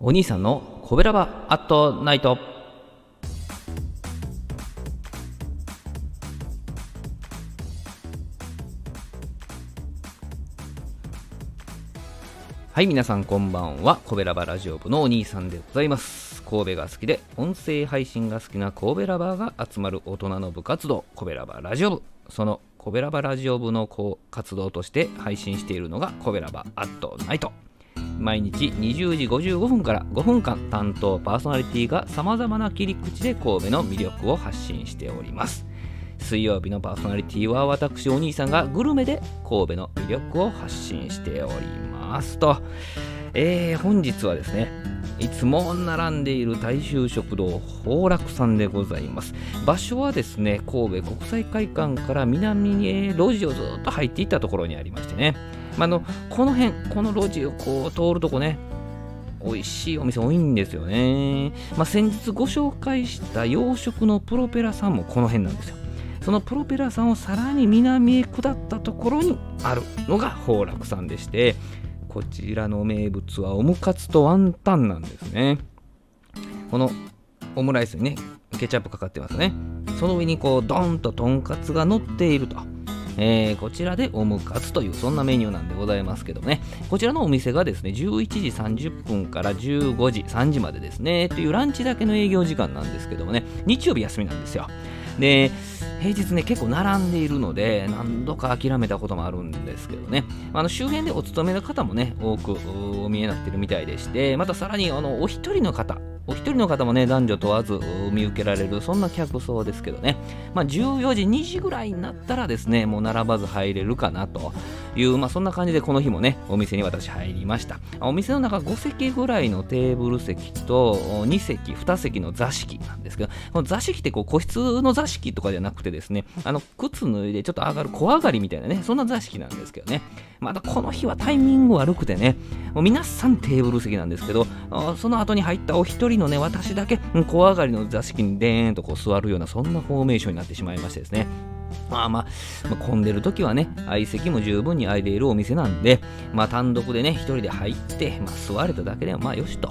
お兄さんのコベラバアットナイトはい皆さんこんばんは。コベラバラジオ部のお兄さんでございます。神戸が好きで音声配信が好きな神戸ラバーが集まる大人の部活動コベラバラジオ部。そのコベラバラジオ部の活動として配信しているのがコベラバアットナイト毎日20時55分から5分間担当パーソナリティがさまざまな切り口で神戸の魅力を発信しております。水曜日のパーソナリティは私お兄さんがグルメで神戸の魅力を発信しておりますと、えー、本日はですねいつも並んでいる大衆食堂宝楽さんでございます。場所はですね神戸国際会館から南に路地をずっと入っていったところにありましてね、まあのこの辺この路地をこう通るとこね美味しいお店多いんですよね、まあ、先日ご紹介した洋食のプロペラさんもこの辺なんですよ。そのプロペラさんをさらに南へ下ったところにあるのが宝楽さんでしてこちらの名物はオムカツとワンタンなんですね。このオムライスにねケチャップかかってますね。その上にこうドンととんかつが乗っていると。えー、こちらでオムカツというそんなメニューなんでございますけどね。こちらのお店がですね11時30分から15時3時までですね。というランチだけの営業時間なんですけどもね。日曜日休みなんですよ。で平日ね結構並んでいるので何度か諦めたこともあるんですけどね。あの周辺でお勤めの方もね多くお見えになってるみたいでしてまたさらにあのお一人の方お一人の方もね、男女問わず見受けられる、そんな客層ですけどね、まあ、14時、2時ぐらいになったらですね、もう並ばず入れるかなと。いう、まあ、そんな感じでこの日もね、お店に私入りました。お店の中5席ぐらいのテーブル席と2席、2席の座敷なんですけど、この座敷ってこう個室の座敷とかじゃなくてですね、あの靴脱いでちょっと上がる小上がりみたいなね、そんな座敷なんですけどね、またこの日はタイミング悪くてね、もう皆さんテーブル席なんですけど、その後に入ったお一人のね、私だけ小上がりの座敷にでーんとこう座るような、そんなフォーメーションになってしまいましてですね。まあまあ、混んでる時はね、相席も十分に空いているお店なんで、まあ単独でね、一人で入って、まあ座れただけではまあよしと。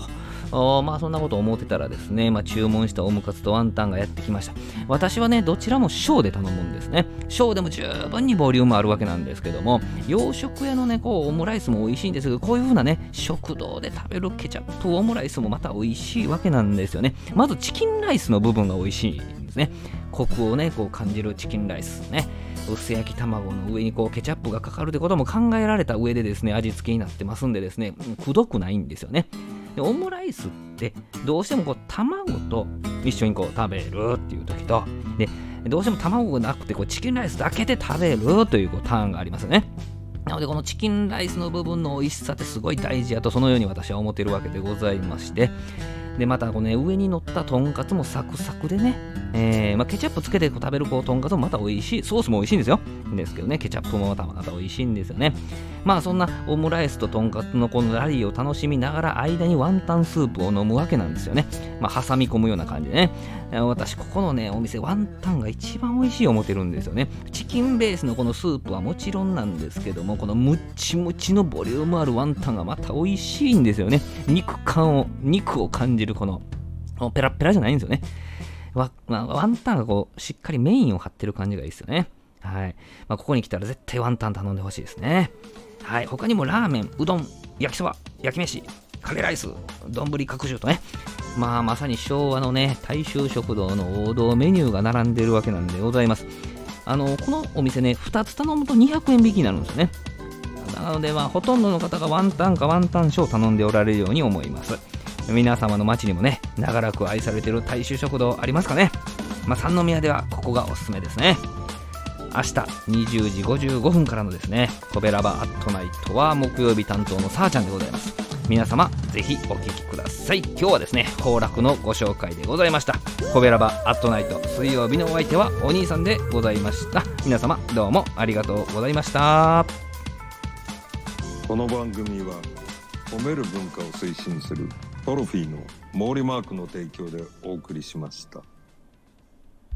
まあそんなこと思ってたらですね、まあ、注文したオムカツとワンタンがやってきました。私はねどちらも小で頼むんですね。小でも十分にボリュームあるわけなんですけども洋食屋のねこうオムライスも美味しいんですけどこういう風なね食堂で食べるケチャップオムライスもまた美味しいわけなんですよね。まずチキンライスの部分が美味しいんですね。コクをねこう感じるチキンライスね。薄焼き卵の上にこうケチャップがかかるってことも考えられた上でですね味付けになってますんでですねくどくないんですよね。でオムライスってどうしてもこう卵と一緒にこう食べるっていう時とでどうしても卵がなくてこうチキンライスだけで食べるというこうターンがありますね。なのでこのチキンライスの部分の美味しさってすごい大事やとそのように私は思ってるわけでございまして。でまたこの、ね、上に乗ったとんかつもサクサクでね、えーまあ、ケチャップつけて食べるこうとんかつもまた美味しいソースも美味しいんですよ。ですけどねケチャップもまたまた美味しいんですよね。まあそんなオムライスととんかつのこのラリーを楽しみながら間にワンタンスープを飲むわけなんですよね。まあ挟み込むような感じでね。私ここのねお店ワンタンが一番美味しい思ってるんですよね。チキンベースのこのスープはもちろんなんですけどもこのムッチムチのボリュームあるワンタンがまた美味しいんですよね。肉感を肉を感じるこのペラペラじゃないんですよね。ワ,、まあ、ワンタンがこうしっかりメインを張ってる感じがいいですよね。はい。まあ、ここに来たら絶対ワンタン頼んでほしいですね。はい。他にもラーメンうどん焼きそば焼き飯カレーライス丼角汁とね。まあまさに昭和のね大衆食堂の王道メニューが並んでるわけなんでございます。あのこのお店ね2つ頼むと200円引きになるんですね。なのでまあほとんどの方がワンタンかワンタンショーを頼んでおられるように思います。皆様の街にもね長らく愛されてる大衆食堂ありますかね。まあ、三宮ではここがおすすめですね。明日20時55分からのですねコベラバアットナイトは木曜日担当のさあちゃんでございます。皆様ぜひお聴きください。今日はですね崩落のご紹介でございました。コベラバアットナイト水曜日のお相手はお兄さんでございました。皆様どうもありがとうございました。この番組は褒める文化を推進するトロフィーの毛利マークの提供でお送りしました。